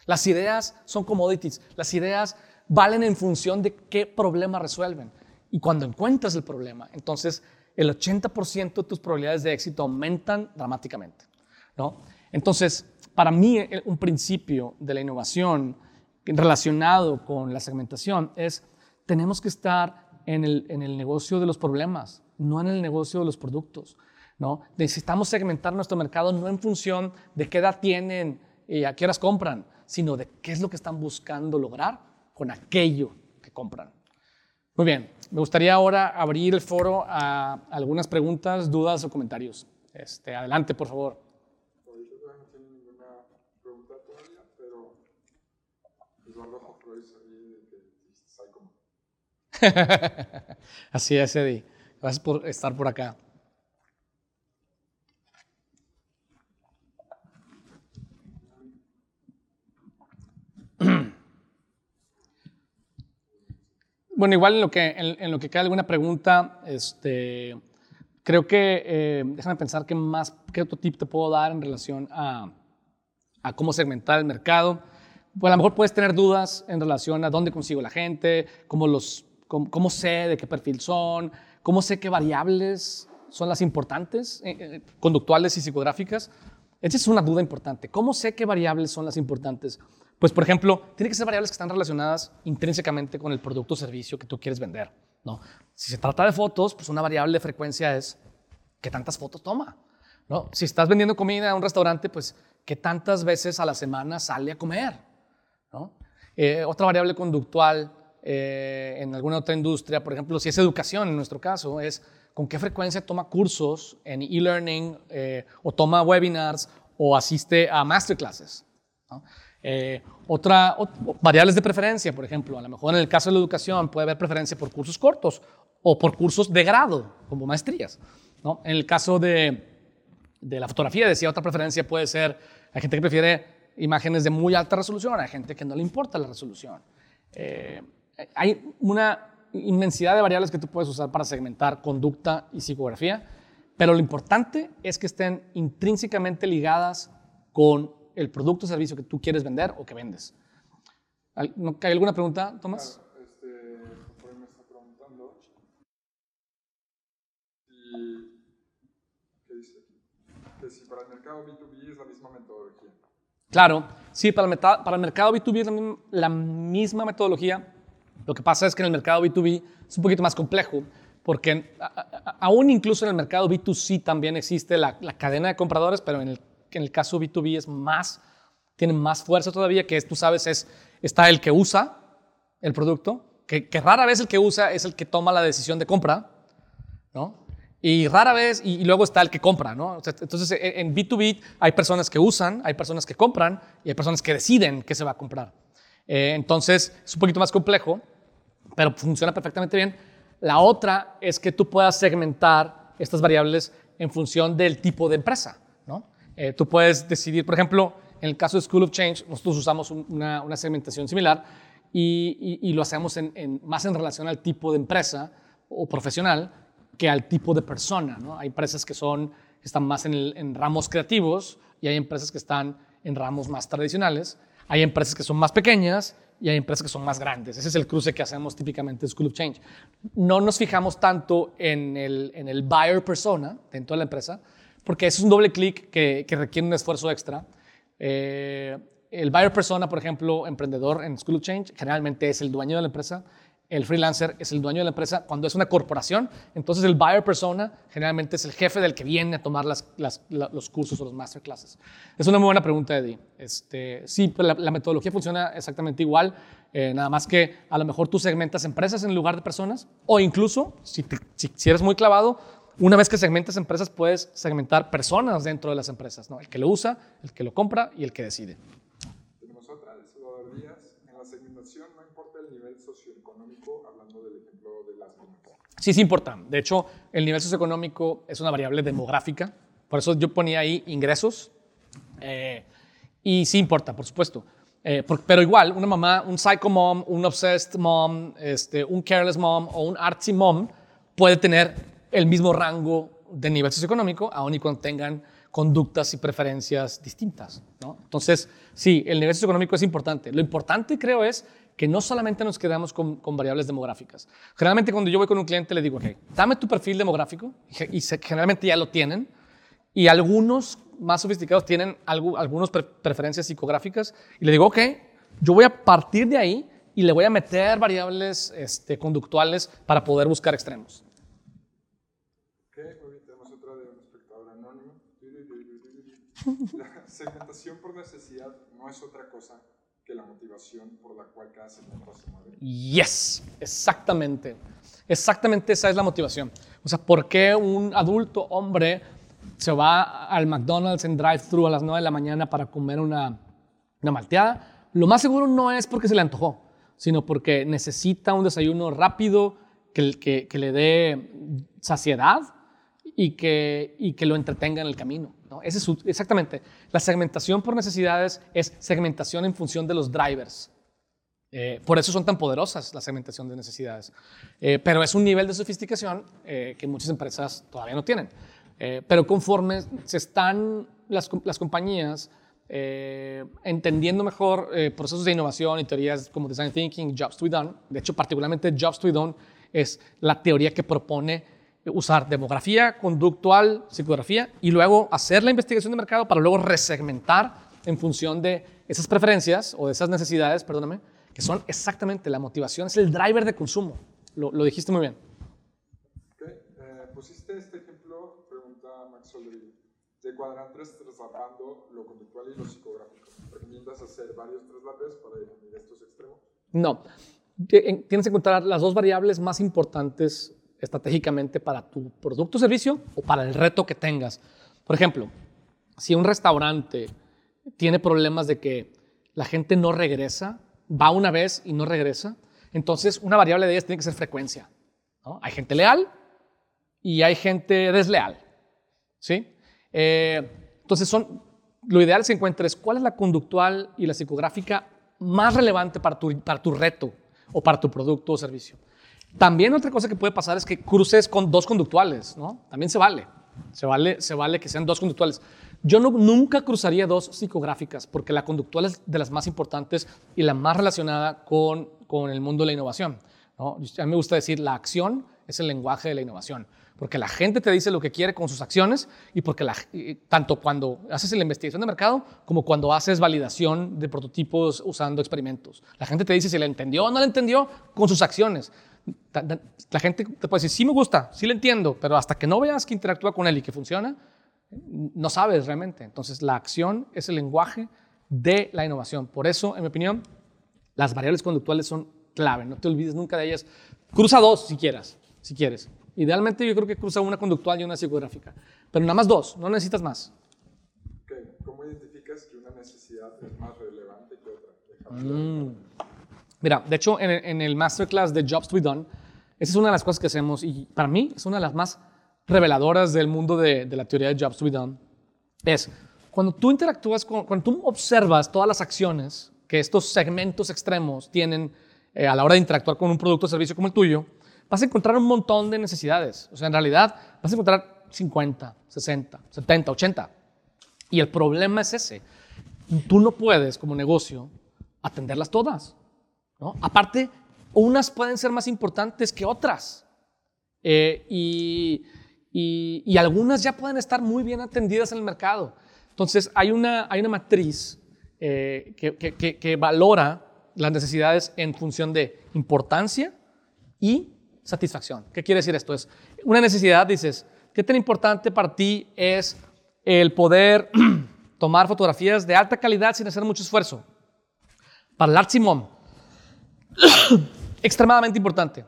Las ideas son commodities, las ideas valen en función de qué problema resuelven. Y cuando encuentras el problema, entonces el 80% de tus probabilidades de éxito aumentan dramáticamente. ¿no? Entonces, para mí, un principio de la innovación relacionado con la segmentación es, tenemos que estar en el, en el negocio de los problemas, no en el negocio de los productos. ¿no? Necesitamos segmentar nuestro mercado no en función de qué edad tienen y a qué horas compran, sino de qué es lo que están buscando lograr con aquello que compran. Muy bien, me gustaría ahora abrir el foro a algunas preguntas, dudas o comentarios. Este, adelante, por favor. Así es, Eddie. Gracias por estar por acá. Bueno, igual en lo que, en, lo que queda alguna pregunta, este, creo que, eh, déjame pensar qué más, qué otro tip te puedo dar en relación a, a cómo segmentar el mercado. Pues a lo mejor puedes tener dudas en relación a dónde consigo la gente, cómo, los, cómo, sé de qué perfil son, cómo sé qué variables son las importantes, eh, eh, conductuales y psicográficas. Esa es una duda importante. ¿Cómo sé qué variables son las importantes? Pues, por ejemplo, tiene que ser variables que están relacionadas intrínsecamente con el producto o servicio que tú quieres vender. ¿no? Si se trata de fotos, pues una variable de frecuencia es qué tantas fotos toma. ¿no? Si estás vendiendo comida a un restaurante, pues qué tantas veces a la semana sale a comer. ¿no? Eh, otra variable conductual eh, en alguna otra industria, por ejemplo, si es educación en nuestro caso, es con qué frecuencia toma cursos en e-learning eh, o toma webinars o asiste a masterclasses. ¿no? Eh, otra, variables de preferencia, por ejemplo, a lo mejor en el caso de la educación puede haber preferencia por cursos cortos o por cursos de grado, como maestrías. ¿no? En el caso de, de la fotografía, decía otra preferencia puede ser, hay gente que prefiere imágenes de muy alta resolución, hay gente que no le importa la resolución. Eh, hay una inmensidad de variables que tú puedes usar para segmentar conducta y psicografía, pero lo importante es que estén intrínsecamente ligadas con el producto o servicio que tú quieres vender o que vendes. ¿Hay alguna pregunta, Tomás? Claro, este, me está preguntando ¿qué dice aquí? Que si para el mercado B2B es la misma metodología. Claro, sí, para el, para el mercado B2B es la misma, metodología. Lo que pasa es que en el mercado B2B es un poquito más complejo, porque aún incluso en el mercado B2C también existe la, la cadena de compradores, pero en el en el caso B2B es más, tiene más fuerza todavía, que tú sabes, es, está el que usa el producto, que, rara vez el que usa es el que toma la decisión de compra, ¿no? Y rara vez, y, luego está el que compra, ¿no? Entonces, e, en B2B hay personas que usan, hay personas que compran y hay personas que deciden qué se va a comprar. Eh, entonces, es un poquito más complejo, pero funciona perfectamente bien. La otra es que tú puedas segmentar estas variables en función del tipo de empresa. Eh, tú puedes decidir, por ejemplo, en el caso de School of Change, nosotros usamos una, segmentación similar y, lo hacemos más en relación al tipo de empresa o profesional que al tipo de persona. Hay empresas que, están más en, en ramos creativos y hay empresas que están en ramos más tradicionales. Hay empresas que son más pequeñas y hay empresas que son más grandes. Ese es el cruce que hacemos típicamente en School of Change. No nos fijamos tanto en el, en el buyer persona dentro de la empresa, porque es un doble clic que, requiere un esfuerzo extra. Eh, el buyer persona, por ejemplo, emprendedor en School of Change, generalmente es el dueño de la empresa. El freelancer es el dueño de la empresa. Cuando es una corporación, entonces el buyer persona generalmente es el jefe del que viene a tomar los cursos o los masterclasses. Es una muy buena pregunta, Eddie. Este, sí, pues la, metodología funciona exactamente igual, eh, nada más que a lo mejor tú segmentas empresas en lugar de personas, o incluso, si, si eres muy clavado, una vez que segmentas empresas, puedes segmentar personas dentro de las empresas, ¿no? El que lo usa, el que lo compra y el que decide. Tenemos otra de Salvador Díaz. En la segmentación no importa el nivel socioeconómico, hablando del ejemplo de las ventas. Sí, sí importa. De hecho, el nivel socioeconómico es una variable demográfica. Por eso yo ponía ahí ingresos. Eh, y sí importa, por supuesto. Eh, pero igual, una mamá, un psycho mom, un obsessed mom, este, un careless mom o un artsy mom puede tener el mismo rango de nivel socioeconómico, aun y cuando tengan conductas y preferencias distintas. Entonces, sí, el nivel socioeconómico es importante. Lo importante, creo, es que no solamente nos quedamos con, variables demográficas. Generalmente, cuando yo voy con un cliente, le digo, ok, dame tu perfil demográfico, y generalmente ya lo tienen, y algunos más sofisticados tienen algo, algunas preferencias psicográficas, y le digo, ok, yo voy a partir de ahí y le voy a meter variables este, conductuales para poder buscar extremos. La segmentación por necesidad no es otra cosa que la motivación por la cual cada segmento se mueve. Yes, exactamente. Exactamente esa es la motivación. O sea, ¿por qué un adulto hombre se va al McDonald's en drive-thru a las 9 de la mañana para comer una, una malteada? Lo más seguro no es porque se le antojó, sino porque necesita un desayuno rápido, que, que, le dé saciedad y que, y que lo entretenga en el camino. ¿no? Ese es exactamente. La segmentación por necesidades es segmentación en función de los drivers. Eh, por eso son tan poderosas la segmentación de necesidades. Eh, pero es un nivel de sofisticación eh, que muchas empresas todavía no tienen. pero conforme se están las, las compañías entendiendo mejor procesos de innovación y teorías como design thinking, jobs to be done, de hecho particularmente jobs to be done es la teoría que propone usar demografía, conductual, psicografía y luego hacer la investigación de mercado para luego resegmentar en función de esas preferencias o de esas necesidades, perdóname, que son exactamente la motivación, es el driver de consumo. Lo, lo dijiste muy bien. Okay. Eh, pusiste este ejemplo, pregunta Max Soleri, de cuadrantes trasladando lo conductual y lo psicográfico. ¿Recomiendas hacer varios traslados para definir estos extremos? No. Tienes que encontrar las dos variables más importantes estratégicamente para tu producto o servicio o para el reto que tengas. Por ejemplo, si un restaurante tiene problemas de que la gente no regresa, va una vez y no regresa, entonces una variable de ellas tiene que ser frecuencia. Hay gente leal y hay gente desleal. ¿sí? Eh, entonces, son, lo ideal es que encuentres cuál es la conductual y la psicográfica más relevante para tu, para tu reto o para tu producto o servicio. También otra cosa que puede pasar es que cruces con dos conductuales, ¿no? También se vale. Se vale, se vale que sean dos conductuales. Yo nunca cruzaría dos psicográficas porque la conductual es de las más importantes y la más relacionada con, con el mundo de la innovación. ¿no? A mí me gusta decir, la acción es el lenguaje de la innovación, porque la gente te dice lo que quiere con sus acciones y porque la, tanto cuando haces la investigación de mercado como cuando haces validación de prototipos usando experimentos. La gente te dice si le entendió o no le entendió con sus acciones. La gente te puede decir, sí me gusta, sí le entiendo, pero hasta que no veas que interactúa con él y que funciona, no sabes realmente. Entonces, la acción es el lenguaje de la innovación. Por eso, en mi opinión, las variables conductuales son clave. No te olvides nunca de ellas. Cruza dos si quieras, si quieres. Idealmente yo creo que cruza una conductual y una psicográfica. Pero nada más dos, no necesitas más. ¿Cómo identificas que una necesidad es más relevante que otra? Mm. Mira, de hecho, en, en el masterclass de Jobs to be Done, esa es una de las cosas que hacemos y para mí es una de las más reveladoras del mundo de, la teoría de Jobs to be done es cuando tú interactúas, con, cuando tú observas todas las acciones que estos segmentos extremos tienen eh, a la hora de interactuar con un producto o servicio como el tuyo, vas a encontrar un montón de necesidades. O sea, en realidad vas a encontrar 50, 60, 70, 80. Y el problema es ese. Tú no puedes, como negocio, atenderlas todas. ¿no? Aparte, unas pueden ser más importantes que otras. Eh, y y, algunas ya pueden estar muy bien atendidas en el mercado. Entonces, hay una, hay una matriz eh, que, que, que, valora las necesidades en función de importancia y satisfacción. ¿Qué quiere decir esto? Es una necesidad, dices, ¿qué tan importante para ti es el poder tomar fotografías de alta calidad sin hacer mucho esfuerzo? Para el Art Simón, extremadamente importante.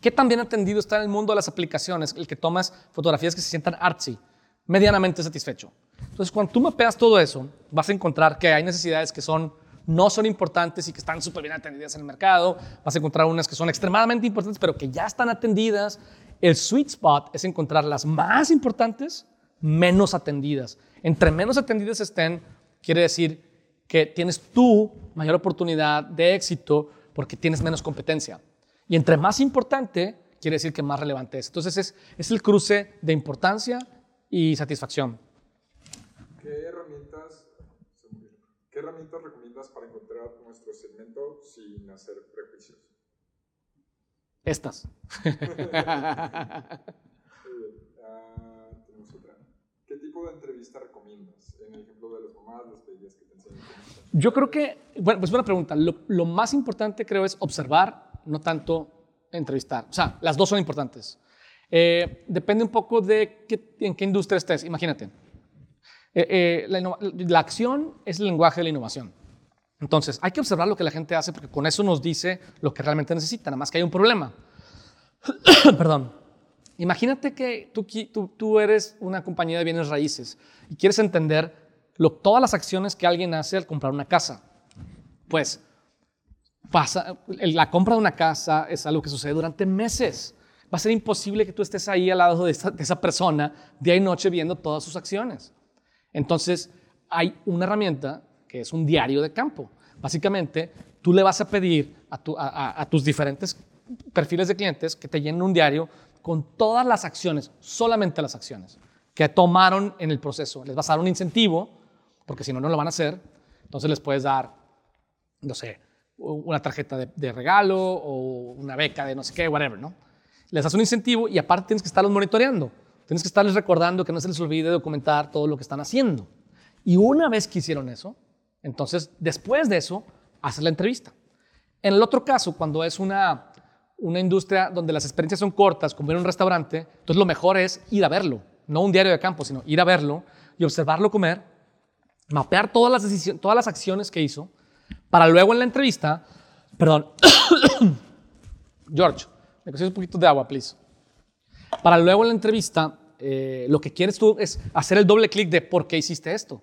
¿Qué tan bien atendido está en el mundo de las aplicaciones el que tomas fotografías que se sientan artsy? Medianamente satisfecho. Entonces, cuando tú mapeas todo eso, vas a encontrar que hay necesidades que son, no son importantes y que están súper bien atendidas en el mercado. Vas a encontrar unas que son extremadamente importantes, pero que ya están atendidas. El sweet spot es encontrar las más importantes, menos atendidas. Entre menos atendidas estén, quiere decir que tienes tú mayor oportunidad de éxito porque tienes menos competencia. Y entre más importante, quiere decir que más relevante es. Entonces es, es el cruce de importancia y satisfacción. ¿Qué herramientas, ¿Qué herramientas recomiendas para encontrar nuestro segmento sin hacer prejuicios? Estas. Ah, ¿Qué tipo de entrevista recomiendas? En el ejemplo de las mamás, las pedías que te enseñan. Yo creo que, bueno, pues buena pregunta. Lo, lo más importante creo es observar no tanto entrevistar. O sea, las dos son importantes. Eh, depende un poco de en qué industria estés. Imagínate. Eh, eh, la, acción es el lenguaje de la innovación. Entonces, hay que observar lo que la gente hace porque con eso nos dice lo que realmente necesita, nada más que hay un problema. Perdón. Imagínate que tú, eres una compañía de bienes raíces y quieres entender todas las acciones que alguien hace al comprar una casa. Pues la compra de una casa es algo que sucede durante meses. Va a ser imposible que tú estés ahí al lado de esa, persona día y noche viendo todas sus acciones. Entonces, hay una herramienta que es un diario de campo. Básicamente, tú le vas a pedir a, a tus diferentes perfiles de clientes que te llenen un diario con todas las acciones, solamente las acciones que tomaron en el proceso. Les vas a dar un incentivo, porque si no, no lo van a hacer. Entonces les puedes dar, no sé, una tarjeta de, regalo o una beca de no sé qué, whatever, ¿no? Les das un incentivo y aparte tienes que estarlos monitoreando. Tienes que estarles recordando que no se les olvide documentar todo lo que están haciendo. Y una vez que hicieron eso, entonces después de eso, haces la entrevista. En el otro caso, cuando es una, una industria donde las experiencias son cortas, como en un restaurante, entonces lo mejor es ir a verlo, no un diario de campo, sino ir a verlo y observarlo comer, mapear todas las, todas las acciones que hizo, para luego en la entrevista, perdón, George, me consigues un poquito de agua, please. Para luego en la entrevista, eh, lo que quieres tú es hacer el doble clic de por qué hiciste esto,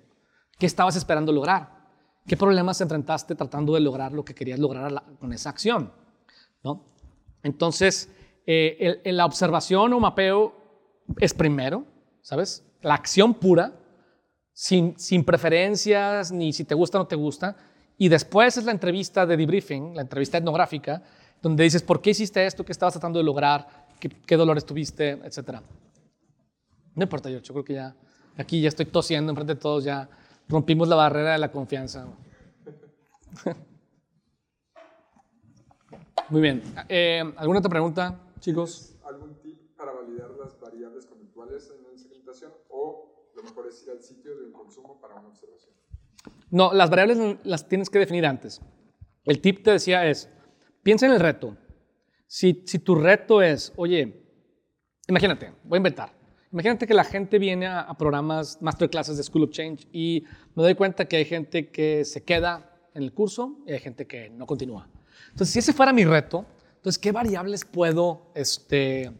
qué estabas esperando lograr, qué problemas enfrentaste tratando de lograr lo que querías lograr con esa acción. ¿no? Entonces, eh, la observación o mapeo es primero, ¿sabes? La acción pura, sin, sin preferencias, ni si te gusta o no te gusta. Y después es la entrevista de debriefing, la entrevista etnográfica, donde dices, ¿por qué hiciste esto? ¿Qué estabas tratando de lograr? ¿Qué, dolores tuviste? Etcétera. No importa, yo, yo creo que ya, aquí ya estoy tosiendo enfrente de todos, ya rompimos la barrera de la confianza. Muy bien. Eh, ¿Alguna otra pregunta, chicos? ¿Algún tip para validar las variables conductuales en la segmentación o lo mejor es ir al sitio de consumo para una observación? No, las variables las tienes que definir antes. El tip te decía es, piensa en el reto. Si, si tu reto es, oye, imagínate, voy a inventar. Imagínate que la gente viene a, programas, masterclasses de School of Change y me doy cuenta que hay gente que se queda en el curso y hay gente que no continúa. Entonces, si ese fuera mi reto, entonces, ¿qué variables puedo, este,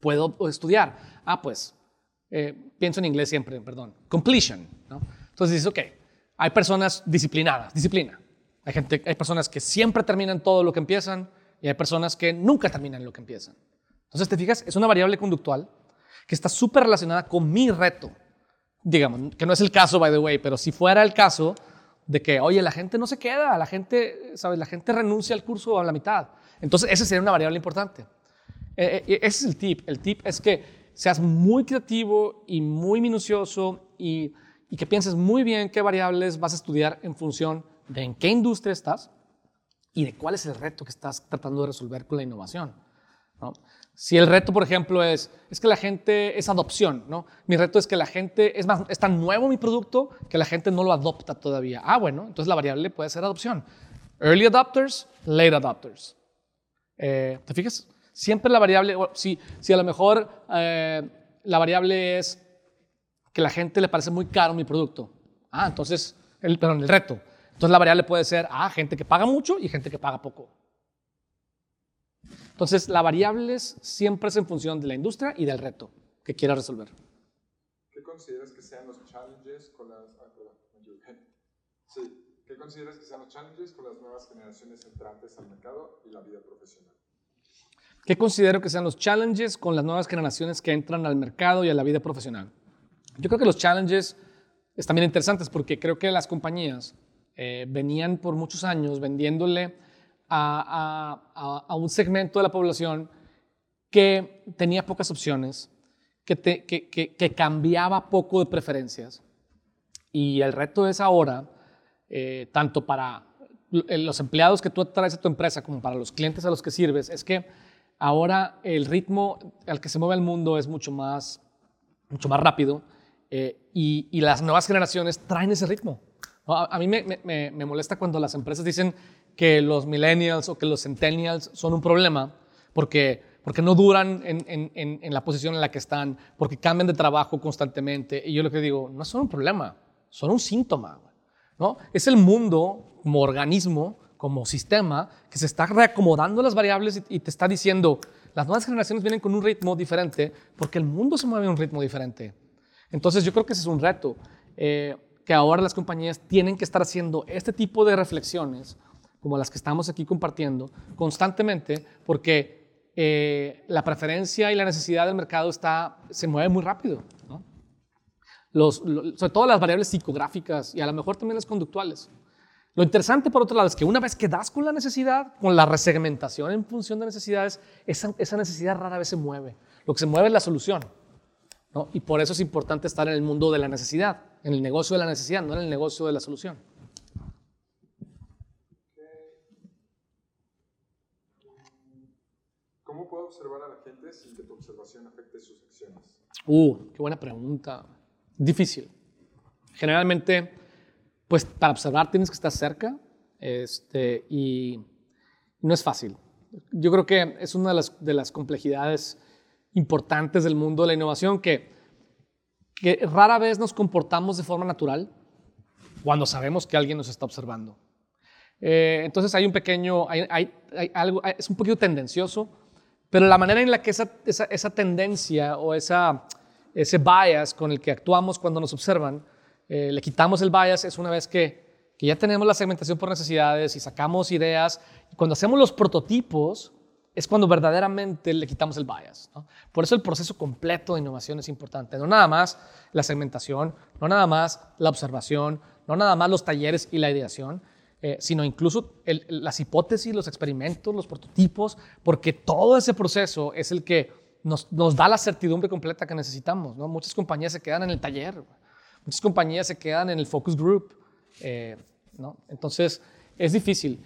puedo estudiar? Ah, pues, eh, pienso en inglés siempre, perdón, completion. ¿no? Entonces dices, ok, hay personas disciplinadas, disciplina. Hay, gente, hay personas que siempre terminan todo lo que empiezan y hay personas que nunca terminan lo que empiezan. Entonces, te fijas, es una variable conductual que está súper relacionada con mi reto. Digamos, que no es el caso, by the way, pero si fuera el caso de que, oye, la gente no se queda, la gente, ¿sabes? La gente renuncia al curso a la mitad. Entonces, esa sería una variable importante. Eh, eh, ese es el tip. El tip es que seas muy creativo y muy minucioso y y que pienses muy bien qué variables vas a estudiar en función de en qué industria estás y de cuál es el reto que estás tratando de resolver con la innovación. Si el reto, por ejemplo, es, es que la gente es adopción, ¿no? Mi reto es que la gente, es más, es tan nuevo mi producto que la gente no lo adopta todavía. Ah, bueno, entonces la variable puede ser adopción. Early adopters, late adopters. Eh, ¿Te fijas? Siempre la variable, si, si a lo mejor eh, la variable es que la gente le parece muy caro mi producto. Ah, entonces, el, perdón, el reto. Entonces la variable puede ser, ah, gente que paga mucho y gente que paga poco. Entonces, la variable siempre es en función de la industria y del reto que quiera resolver. ¿Qué consideras que sean los challenges con las... Ah, sí. ¿Qué consideras que sean los challenges con las nuevas generaciones entrantes al mercado y la vida profesional? ¿Qué considero que sean los challenges con las nuevas generaciones que entran al mercado y a la vida profesional? Yo creo que los challenges están bien interesantes porque creo que las compañías eh, venían por muchos años vendiéndole a, un segmento de la población que tenía pocas opciones, que, que, cambiaba poco de preferencias. Y el reto es ahora, eh, tanto para los empleados que tú traes a tu empresa como para los clientes a los que sirves, es que ahora el ritmo al que se mueve el mundo es mucho más, mucho más rápido eh, y, las nuevas generaciones traen ese ritmo. A, mí me, molesta cuando las empresas dicen que los millennials o que los centennials son un problema porque, porque no duran en, la posición en la que están, porque cambian de trabajo constantemente. Y yo lo que digo, no son un problema, son un síntoma. ¿no? Es el mundo como organismo, como sistema, que se está reacomodando las variables y, y te está diciendo, las nuevas generaciones vienen con un ritmo diferente porque el mundo se mueve a un ritmo diferente. Entonces yo creo que ese es un reto, eh, que ahora las compañías tienen que estar haciendo este tipo de reflexiones como las que estamos aquí compartiendo, constantemente, porque eh, la preferencia y la necesidad del mercado está, se mueve muy rápido. Sobre todo las variables psicográficas y a lo mejor también las conductuales. Lo interesante, por otro lado, es que una vez que das con la necesidad, con la resegmentación en función de necesidades, esa, necesidad rara vez se mueve. Lo que se mueve es la solución. Y por eso es importante estar en el mundo de la necesidad, en el negocio de la necesidad, no en el negocio de la solución. ¿Cómo puedo observar sin que tu observación afecte sus acciones? Uh, qué buena pregunta. Difícil. Generalmente, pues para observar tienes que estar cerca este, y no es fácil. Yo creo que es una de las, de las complejidades importantes del mundo de la innovación que, que rara vez nos comportamos de forma natural cuando sabemos que alguien nos está observando. Eh, entonces hay un pequeño, hay, hay, algo, es un poquito tendencioso, pero la manera en la que esa, esa, esa, tendencia o esa, ese bias con el que actuamos cuando nos observan, eh, le quitamos el bias es una vez que, que ya tenemos la segmentación por necesidades y sacamos ideas. Y cuando hacemos los prototipos, es cuando verdaderamente le quitamos el bias. Por eso el proceso completo de innovación es importante. No nada más la segmentación, no nada más la observación, no nada más los talleres y la ideación, eh, sino incluso las hipótesis, los experimentos, los prototipos, porque todo ese proceso es el que nos, da la certidumbre completa que necesitamos. ¿no? Muchas compañías se quedan en el taller, muchas compañías se quedan en el focus group. Eh, ¿no? Entonces, es difícil.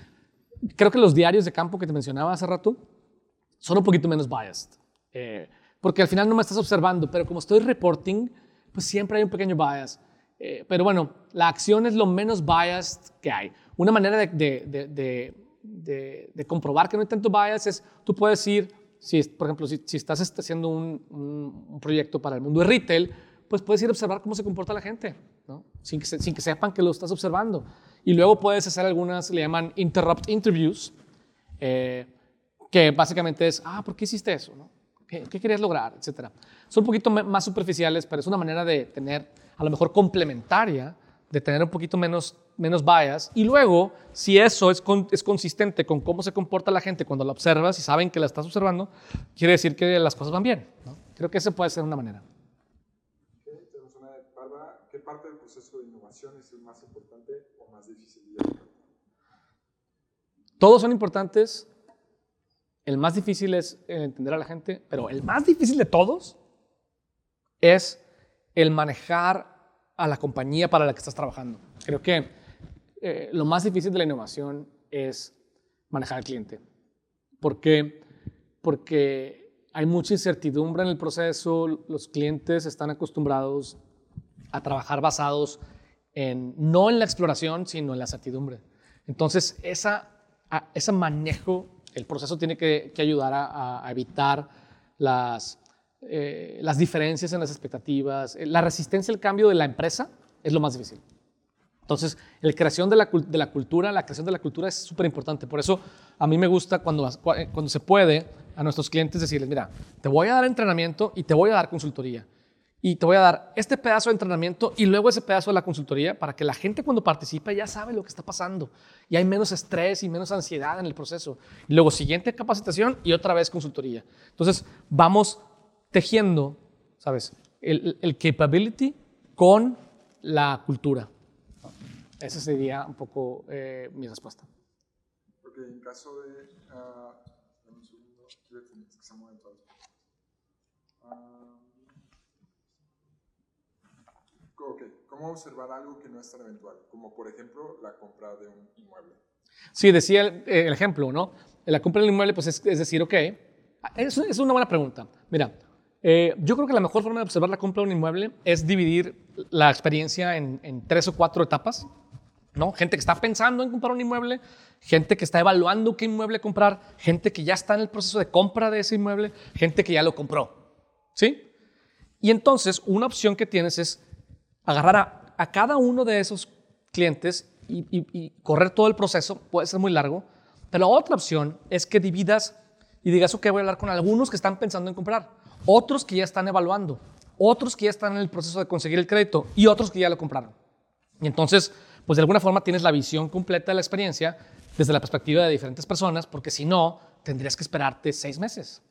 Creo que los diarios de campo que te mencionaba hace rato, son un poquito menos biased. Eh, porque al final no me estás observando, pero como estoy reporting, pues siempre hay un pequeño bias. Pero bueno, la acción es lo menos biased que hay. Una manera de, de, de, de, comprobar que no hay tanto bias es, tú puedes ir, si, por ejemplo, si, si estás haciendo un, un, proyecto para el mundo de retail, pues puedes ir a observar cómo se comporta la gente, ¿no? sin, que sin que sepan que lo estás observando. Y luego puedes hacer algunas, le llaman interrupt interviews, eh, que básicamente es, ah, ¿por qué hiciste eso? No? ¿Qué, querías lograr? Etcétera. Son un poquito más superficiales, pero es una manera de tener, a lo mejor complementaria, de tener un poquito menos, menos bias. Y luego, si eso es, es consistente con cómo se comporta la gente cuando la observas y saben que la estás observando, quiere decir que las cosas van bien. ¿no? Creo que esa puede ser una manera. ¿Qué parte del proceso de innovación es el más importante o más difícil? Todos son importantes, el más difícil es entender a la gente, pero el más difícil de todos es el manejar a la compañía para la que estás trabajando. Creo que eh, lo más difícil de la innovación es manejar al cliente. ¿Por qué? Porque hay mucha incertidumbre en el proceso, los clientes están acostumbrados a trabajar basados en, no en la exploración, sino en la certidumbre. Entonces, esa, ese manejo el proceso tiene que, ayudar a, evitar las, eh, las diferencias en las expectativas. La resistencia al cambio de la empresa es lo más difícil. Entonces, la creación de la, cultura, la creación de la cultura es súper importante. Por eso a mí me gusta cuando, cuando se puede a nuestros clientes decirles, mira, te voy a dar entrenamiento y te voy a dar consultoría y te voy a dar este pedazo de entrenamiento y luego ese pedazo de la consultoría para que la gente cuando participe ya sabe lo que está pasando y hay menos estrés y menos ansiedad en el proceso. Luego siguiente capacitación y otra vez consultoría. Entonces vamos tejiendo, ¿sabes? El, el capability con la cultura. Esa sería un poco eh, mi respuesta. Porque en caso de... Uh, un segundo, que se ¿Cómo observar algo que no es tan eventual? Como por ejemplo la compra de un inmueble. Sí, decía el, el ejemplo, ¿no? La compra del inmueble, pues es, decir, ok, es, es, una buena pregunta. Mira, eh, yo creo que la mejor forma de observar la compra de un inmueble es dividir la experiencia en, tres o cuatro etapas. ¿no? Gente que está pensando en comprar un inmueble, gente que está evaluando qué inmueble comprar, gente que ya está en el proceso de compra de ese inmueble, gente que ya lo compró. ¿Sí? Y entonces, una opción que tienes es agarrar a, cada uno de esos clientes y, correr todo el proceso, puede ser muy largo, pero otra opción es que dividas y digas, ok, voy a hablar con algunos que están pensando en comprar, otros que ya están evaluando, otros que ya están en el proceso de conseguir el crédito y otros que ya lo compraron. Y entonces, pues de alguna forma tienes la visión completa de la experiencia desde la perspectiva de diferentes personas, porque si no, tendrías que esperarte seis meses.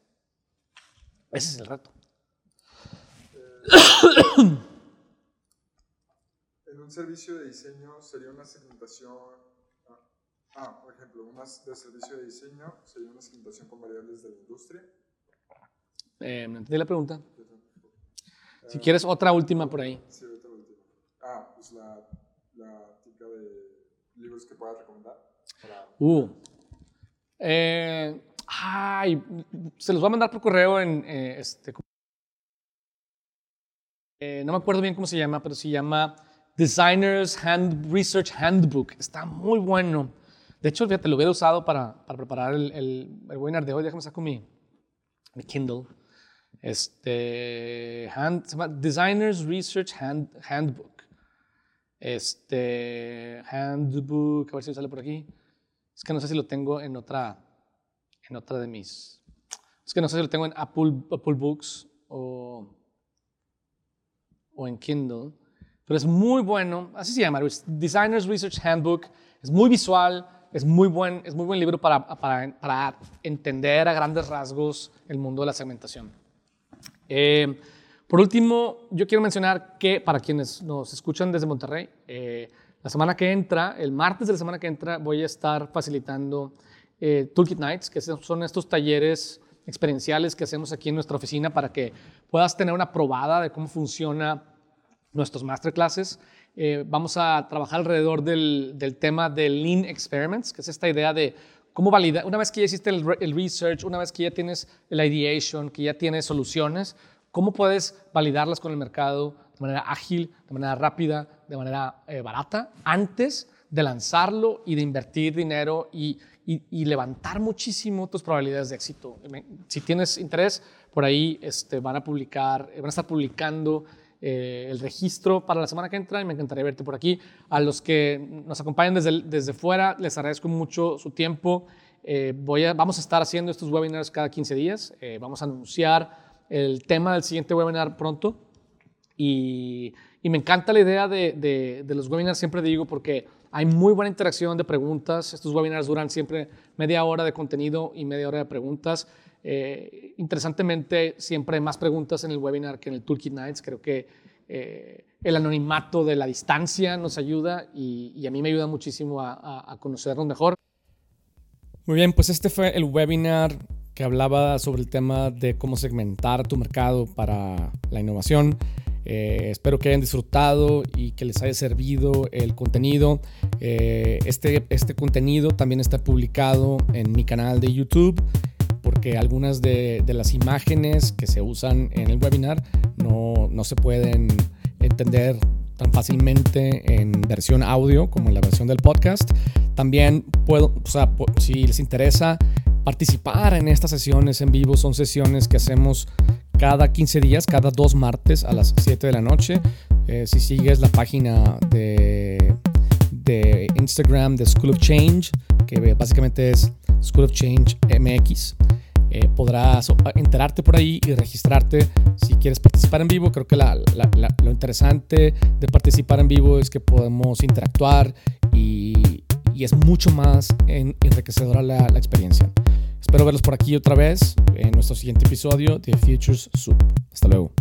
Ese es el reto. en un servicio de diseño sería una segmentación. Ah, ah por ejemplo, un de servicio de diseño sería una segmentación con variables de la industria. Eh, ¿Me entendí la pregunta? Si quieres otra última por ahí. Sí, otra última. Ah, pues la, la tica de libros que puedas recomendar. Uh. Eh, ay, se los voy a mandar por correo en eh, este. Eh, no me acuerdo bien cómo se llama, pero se llama Designers Hand Research Handbook. Está muy bueno. De hecho, fíjate, lo hubiera usado para, para preparar el, el, el, webinar de hoy. Déjame sacar mi, mi Kindle. Este, hand, Designers Research Handbook. Este, Handbook, a ver si sale por aquí. Es que no sé si lo tengo en otra, en otra de mis. Es que no sé si lo tengo en Apple, Apple Books o, o en Kindle. Pero es muy bueno, así se llama, Designers Research Handbook. Es muy visual, es muy buen, es muy buen libro para, para, para entender a grandes rasgos el mundo de la segmentación. Eh, por último, yo quiero mencionar que para quienes nos escuchan desde Monterrey, eh, la semana que entra, el martes de la semana que entra, voy a estar facilitando eh, Toolkit Nights, que son estos talleres experienciales que hacemos aquí en nuestra oficina para que puedas tener una probada de cómo funciona nuestros masterclasses. Eh, vamos a trabajar alrededor del, del, tema de Lean Experiments, que es esta idea de cómo validar, una vez que ya hiciste el, el, research, una vez que ya tienes el ideation, que ya tienes soluciones, cómo puedes validarlas con el mercado de manera ágil, de manera rápida, de manera eh, barata, antes de lanzarlo y de invertir dinero y, y, levantar muchísimo tus probabilidades de éxito. Si tienes interés, por ahí este, van a publicar, van a estar publicando eh, el registro para la semana que entra y me encantaría verte por aquí. A los que nos acompañan desde, desde fuera, les agradezco mucho su tiempo. Eh, voy a, vamos a estar haciendo estos webinars cada 15 días. Eh, vamos a anunciar el tema del siguiente webinar pronto. Y, y me encanta la idea de, de, de, los webinars, siempre digo, porque hay muy buena interacción de preguntas. Estos webinars duran siempre media hora de contenido y media hora de preguntas. Eh, interesantemente, siempre hay más preguntas en el webinar que en el Toolkit Nights. Creo que eh, el anonimato de la distancia nos ayuda y, a mí me ayuda muchísimo a, conocernos mejor. Muy bien, pues este fue el webinar que hablaba sobre el tema de cómo segmentar tu mercado para la innovación. Eh, espero que hayan disfrutado y que les haya servido el contenido. este, este contenido también está publicado en mi canal de YouTube porque algunas de, las imágenes que se usan en el webinar no, no se pueden entender tan fácilmente en versión audio como en la versión del podcast. También puedo, o sea, si les interesa participar en estas sesiones en vivo, son sesiones que hacemos cada 15 días, cada dos martes a las 7 de la noche. Eh, si sigues la página de, de Instagram de School of Change, que básicamente es School of Change MX, eh, podrás enterarte por ahí y registrarte si quieres participar en vivo. Creo que lo interesante de participar en vivo es que podemos interactuar y, es mucho más enriquecedora la, experiencia. Espero verlos por aquí otra vez en nuestro siguiente episodio de Futures Soup. Hasta luego.